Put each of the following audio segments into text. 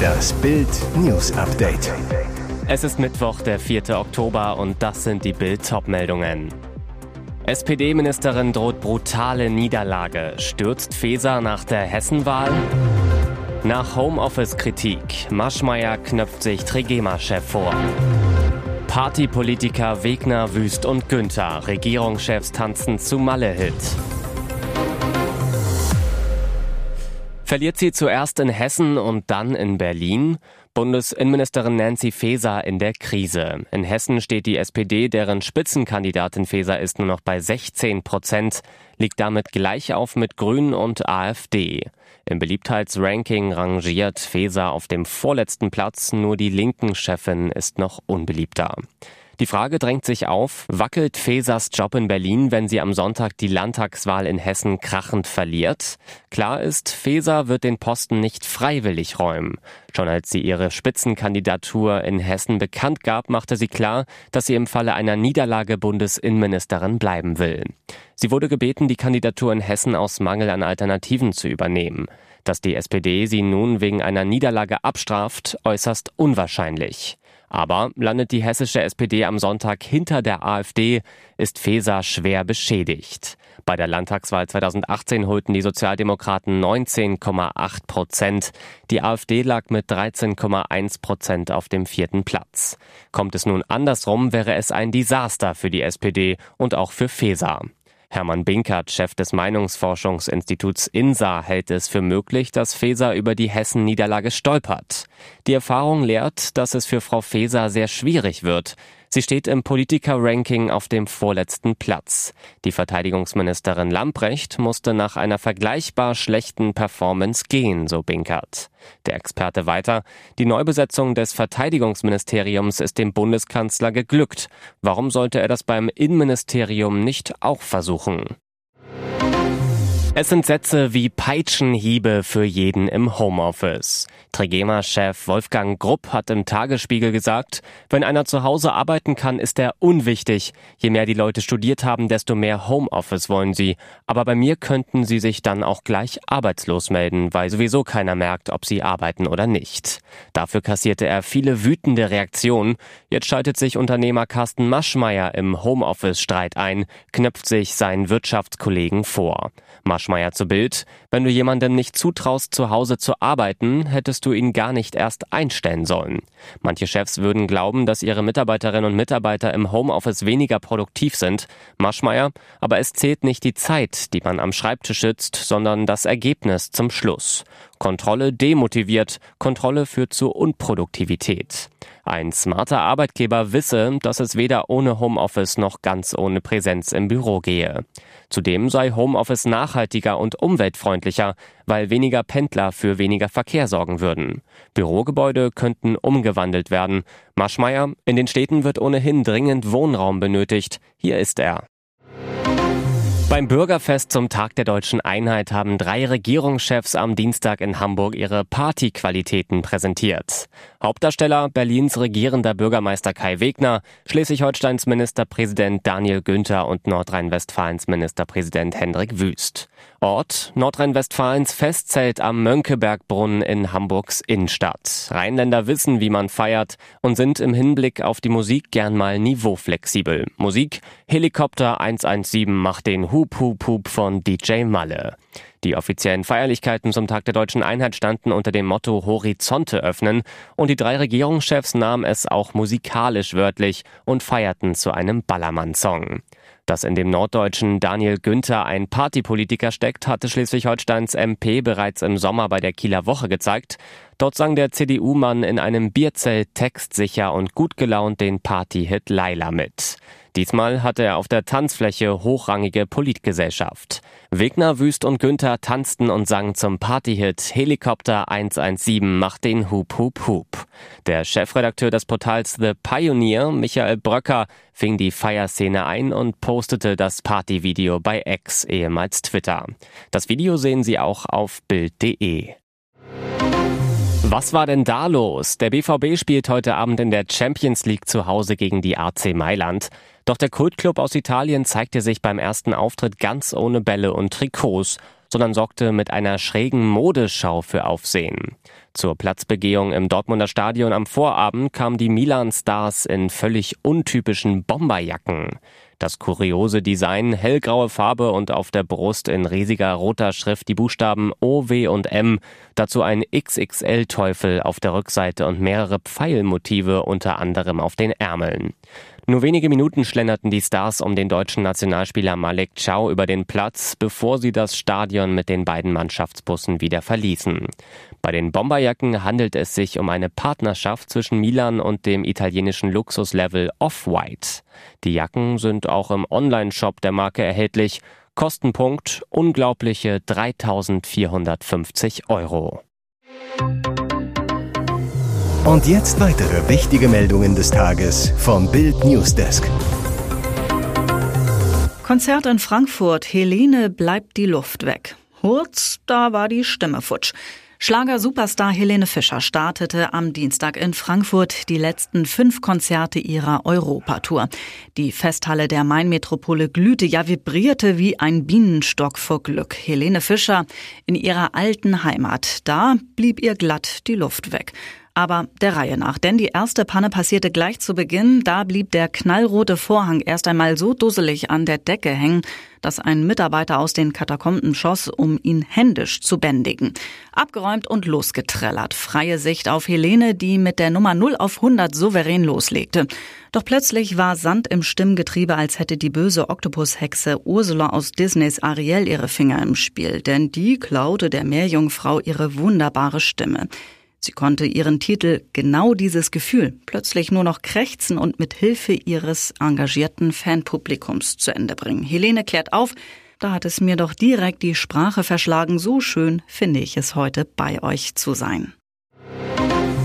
Das Bild News Update. Es ist Mittwoch, der 4. Oktober und das sind die Bild meldungen SPD-Ministerin droht brutale Niederlage. Stürzt Feser nach der Hessenwahl? Nach Homeoffice-Kritik. Maschmeyer knöpft sich Trigema-Chef vor. Partypolitiker Wegner, Wüst und Günther. Regierungschefs tanzen zu Malle-Hit. Verliert sie zuerst in Hessen und dann in Berlin? Bundesinnenministerin Nancy Faeser in der Krise. In Hessen steht die SPD, deren Spitzenkandidatin Faeser ist, nur noch bei 16 Prozent, liegt damit gleich auf mit Grünen und AfD. Im Beliebtheitsranking rangiert Faeser auf dem vorletzten Platz, nur die linken Chefin ist noch unbeliebter. Die Frage drängt sich auf, wackelt Fesers Job in Berlin, wenn sie am Sonntag die Landtagswahl in Hessen krachend verliert? Klar ist, Feser wird den Posten nicht freiwillig räumen. Schon als sie ihre Spitzenkandidatur in Hessen bekannt gab, machte sie klar, dass sie im Falle einer Niederlage Bundesinnenministerin bleiben will. Sie wurde gebeten, die Kandidatur in Hessen aus Mangel an Alternativen zu übernehmen. Dass die SPD sie nun wegen einer Niederlage abstraft, äußerst unwahrscheinlich. Aber landet die hessische SPD am Sonntag hinter der AfD, ist Feser schwer beschädigt. Bei der Landtagswahl 2018 holten die Sozialdemokraten 19,8 Prozent. Die AfD lag mit 13,1 Prozent auf dem vierten Platz. Kommt es nun andersrum, wäre es ein Desaster für die SPD und auch für Feser. Hermann Binkert, Chef des Meinungsforschungsinstituts INSA, hält es für möglich, dass Faeser über die Hessen-Niederlage stolpert. Die Erfahrung lehrt, dass es für Frau Faeser sehr schwierig wird. Sie steht im Politiker-Ranking auf dem vorletzten Platz. Die Verteidigungsministerin Lamprecht musste nach einer vergleichbar schlechten Performance gehen, so Binkert. Der Experte weiter, die Neubesetzung des Verteidigungsministeriums ist dem Bundeskanzler geglückt. Warum sollte er das beim Innenministerium nicht auch versuchen? Es sind Sätze wie Peitschenhiebe für jeden im Homeoffice. Trigema-Chef Wolfgang Grupp hat im Tagesspiegel gesagt, wenn einer zu Hause arbeiten kann, ist er unwichtig. Je mehr die Leute studiert haben, desto mehr Homeoffice wollen sie. Aber bei mir könnten sie sich dann auch gleich arbeitslos melden, weil sowieso keiner merkt, ob sie arbeiten oder nicht. Dafür kassierte er viele wütende Reaktionen. Jetzt schaltet sich Unternehmer Carsten Maschmeyer im Homeoffice-Streit ein, knöpft sich seinen Wirtschaftskollegen vor. Maschmeyer zu Bild. Wenn du jemandem nicht zutraust, zu Hause zu arbeiten, hättest du ihn gar nicht erst einstellen sollen. Manche Chefs würden glauben, dass ihre Mitarbeiterinnen und Mitarbeiter im Homeoffice weniger produktiv sind. Maschmeyer, aber es zählt nicht die Zeit, die man am Schreibtisch sitzt, sondern das Ergebnis zum Schluss. Kontrolle demotiviert, Kontrolle führt zu Unproduktivität. Ein smarter Arbeitgeber wisse, dass es weder ohne Homeoffice noch ganz ohne Präsenz im Büro gehe. Zudem sei Homeoffice nachhaltiger und umweltfreundlicher, weil weniger Pendler für weniger Verkehr sorgen würden. Bürogebäude könnten umgewandelt werden. Maschmeyer, in den Städten wird ohnehin dringend Wohnraum benötigt. Hier ist er. Beim Bürgerfest zum Tag der deutschen Einheit haben drei Regierungschefs am Dienstag in Hamburg ihre Partyqualitäten präsentiert. Hauptdarsteller Berlins regierender Bürgermeister Kai Wegner, Schleswig-Holsteins Ministerpräsident Daniel Günther und Nordrhein-Westfalens Ministerpräsident Hendrik Wüst. Ort Nordrhein-Westfalens Festzelt am Mönckebergbrunnen in Hamburgs Innenstadt. Rheinländer wissen, wie man feiert und sind im Hinblick auf die Musik gern mal niveauflexibel. Musik Helikopter 117 macht den Hup Hup Hup von DJ Malle. Die offiziellen Feierlichkeiten zum Tag der deutschen Einheit standen unter dem Motto Horizonte öffnen und die drei Regierungschefs nahmen es auch musikalisch wörtlich und feierten zu einem Ballermann-Song. Dass in dem Norddeutschen Daniel Günther ein Partypolitiker steckt, hatte Schleswig-Holsteins MP bereits im Sommer bei der Kieler Woche gezeigt. Dort sang der CDU-Mann in einem Bierzelt textsicher und gut gelaunt den Partyhit Laila mit. Diesmal hatte er auf der Tanzfläche hochrangige Politgesellschaft. Wegner, Wüst und Günther tanzten und sangen zum Partyhit Helikopter 117 macht den Hup Hup Hup. Der Chefredakteur des Portals The Pioneer, Michael Bröcker, fing die Feierszene ein und postete das Partyvideo bei X, ehemals Twitter. Das Video sehen Sie auch auf Bild.de. Was war denn da los? Der BVB spielt heute Abend in der Champions League zu Hause gegen die AC Mailand. Doch der Kultclub aus Italien zeigte sich beim ersten Auftritt ganz ohne Bälle und Trikots. sondern sorgte mit einer schrägen Modeschau für Aufsehen. Zur Platzbegehung im Dortmunder Stadion am Vorabend kamen die Milan-Stars in völlig untypischen Bomberjacken. Das kuriose Design, hellgraue Farbe und auf der Brust in riesiger roter Schrift die Buchstaben O, W und M, dazu ein XXL-Teufel auf der Rückseite und mehrere Pfeilmotive unter anderem auf den Ärmeln. Nur wenige Minuten schlenderten die Stars um den deutschen Nationalspieler Malek Chow über den Platz, bevor sie das Stadion mit den beiden Mannschaftsbussen wieder verließen. Bei den Bomberjacken handelt es sich um eine Partnerschaft zwischen Milan und dem italienischen Luxuslevel Off-White. Die Jacken sind auch im Online-Shop der Marke erhältlich. Kostenpunkt unglaubliche 3450 Euro. Und jetzt weitere wichtige Meldungen des Tages vom Bild Newsdesk. Konzert in Frankfurt. Helene bleibt die Luft weg. Hurz, da war die Stimme futsch. Schlager-Superstar Helene Fischer startete am Dienstag in Frankfurt die letzten fünf Konzerte ihrer Europatour. Die Festhalle der Mainmetropole glühte, ja vibrierte wie ein Bienenstock vor Glück. Helene Fischer in ihrer alten Heimat. Da blieb ihr glatt die Luft weg. Aber der Reihe nach, denn die erste Panne passierte gleich zu Beginn. Da blieb der knallrote Vorhang erst einmal so dusselig an der Decke hängen, dass ein Mitarbeiter aus den Katakomben schoss, um ihn händisch zu bändigen. Abgeräumt und losgetrellert. Freie Sicht auf Helene, die mit der Nummer 0 auf 100 souverän loslegte. Doch plötzlich war Sand im Stimmgetriebe, als hätte die böse Oktopushexe Ursula aus Disneys Ariel ihre Finger im Spiel, denn die klaute der Meerjungfrau ihre wunderbare Stimme. Sie konnte ihren Titel genau dieses Gefühl plötzlich nur noch krächzen und mit Hilfe ihres engagierten Fanpublikums zu Ende bringen. Helene klärt auf, da hat es mir doch direkt die Sprache verschlagen. So schön finde ich es heute bei euch zu sein.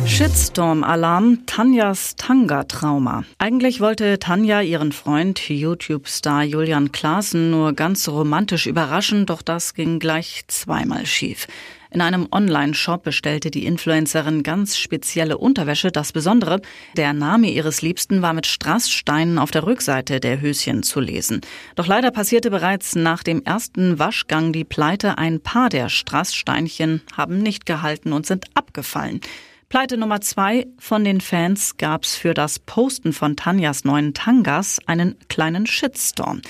Shitstorm-Alarm, Tanjas Tanga-Trauma. Eigentlich wollte Tanja ihren Freund, YouTube-Star Julian Klaassen, nur ganz romantisch überraschen, doch das ging gleich zweimal schief. In einem Online-Shop bestellte die Influencerin ganz spezielle Unterwäsche. Das Besondere, der Name ihres Liebsten war mit Strasssteinen auf der Rückseite der Höschen zu lesen. Doch leider passierte bereits nach dem ersten Waschgang die Pleite. Ein paar der Strasssteinchen haben nicht gehalten und sind abgefallen. Pleite Nummer zwei von den Fans gab's für das Posten von Tanjas neuen Tangas einen kleinen Shitstorm.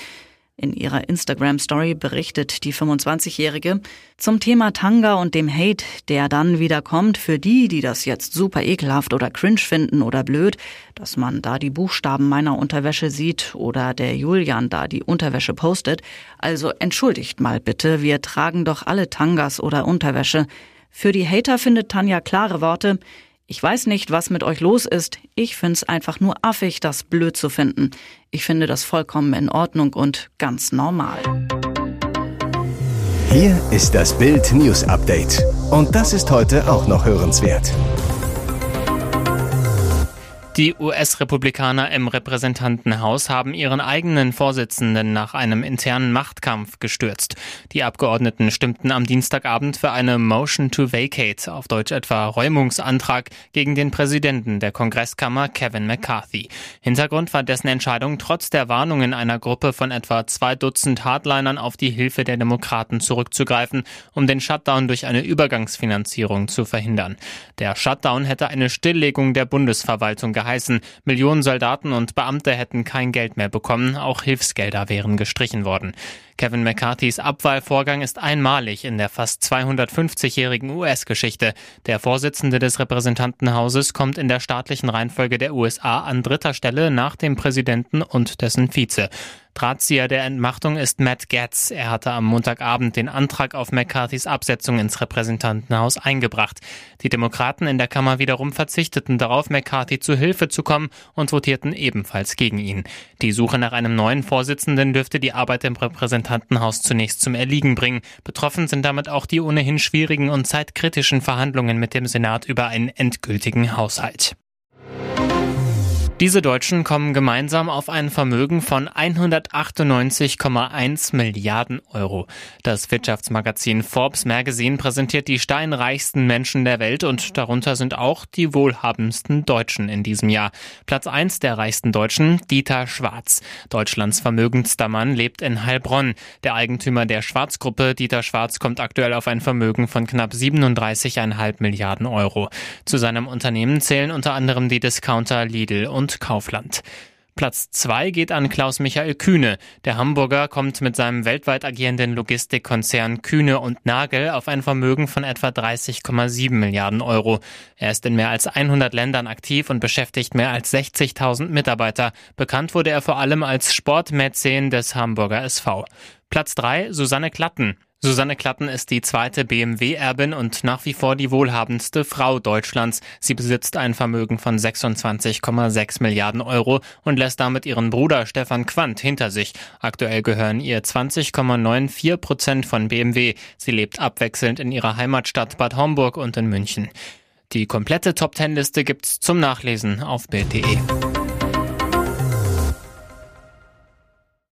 In ihrer Instagram-Story berichtet die 25-Jährige zum Thema Tanga und dem Hate, der dann wieder kommt für die, die das jetzt super ekelhaft oder cringe finden oder blöd, dass man da die Buchstaben meiner Unterwäsche sieht oder der Julian da die Unterwäsche postet. Also entschuldigt mal bitte, wir tragen doch alle Tangas oder Unterwäsche. Für die Hater findet Tanja klare Worte. Ich weiß nicht, was mit euch los ist. Ich find's einfach nur affig, das blöd zu finden. Ich finde das vollkommen in Ordnung und ganz normal. Hier ist das Bild News Update. Und das ist heute auch noch hörenswert. Die US-Republikaner im Repräsentantenhaus haben ihren eigenen Vorsitzenden nach einem internen Machtkampf gestürzt. Die Abgeordneten stimmten am Dienstagabend für eine Motion to Vacate, auf Deutsch etwa Räumungsantrag, gegen den Präsidenten der Kongresskammer Kevin McCarthy. Hintergrund war dessen Entscheidung, trotz der Warnungen einer Gruppe von etwa zwei Dutzend Hardlinern auf die Hilfe der Demokraten zurückzugreifen, um den Shutdown durch eine Übergangsfinanzierung zu verhindern. Der Shutdown hätte eine Stilllegung der Bundesverwaltung gehabt geheißen, Millionen Soldaten und Beamte hätten kein Geld mehr bekommen, auch Hilfsgelder wären gestrichen worden. Kevin McCarthys Abwahlvorgang ist einmalig in der fast 250-jährigen US-Geschichte. Der Vorsitzende des Repräsentantenhauses kommt in der staatlichen Reihenfolge der USA an dritter Stelle nach dem Präsidenten und dessen Vize. Drahtzieher der Entmachtung ist Matt Getz. Er hatte am Montagabend den Antrag auf McCarthys Absetzung ins Repräsentantenhaus eingebracht. Die Demokraten in der Kammer wiederum verzichteten darauf, McCarthy zu Hilfe zu kommen und votierten ebenfalls gegen ihn. Die Suche nach einem neuen Vorsitzenden dürfte die Arbeit im Repräsentantenhaus zunächst zum Erliegen bringen. Betroffen sind damit auch die ohnehin schwierigen und zeitkritischen Verhandlungen mit dem Senat über einen endgültigen Haushalt. Diese Deutschen kommen gemeinsam auf ein Vermögen von 198,1 Milliarden Euro. Das Wirtschaftsmagazin Forbes Magazine präsentiert die steinreichsten Menschen der Welt und darunter sind auch die wohlhabendsten Deutschen in diesem Jahr. Platz 1 der reichsten Deutschen, Dieter Schwarz. Deutschlands vermögendster Mann lebt in Heilbronn. Der Eigentümer der Schwarzgruppe, Dieter Schwarz, kommt aktuell auf ein Vermögen von knapp 37,5 Milliarden Euro. Zu seinem Unternehmen zählen unter anderem die Discounter Lidl und und Kaufland. Platz 2 geht an Klaus-Michael Kühne. Der Hamburger kommt mit seinem weltweit agierenden Logistikkonzern Kühne und Nagel auf ein Vermögen von etwa 30,7 Milliarden Euro. Er ist in mehr als 100 Ländern aktiv und beschäftigt mehr als 60.000 Mitarbeiter. Bekannt wurde er vor allem als Sportmäzen des Hamburger SV. Platz 3 Susanne Klatten. Susanne Klatten ist die zweite BMW-Erbin und nach wie vor die wohlhabendste Frau Deutschlands. Sie besitzt ein Vermögen von 26,6 Milliarden Euro und lässt damit ihren Bruder Stefan Quandt hinter sich. Aktuell gehören ihr 20,94 Prozent von BMW. Sie lebt abwechselnd in ihrer Heimatstadt Bad Homburg und in München. Die komplette Top-10-Liste gibt's zum Nachlesen auf Bild.de.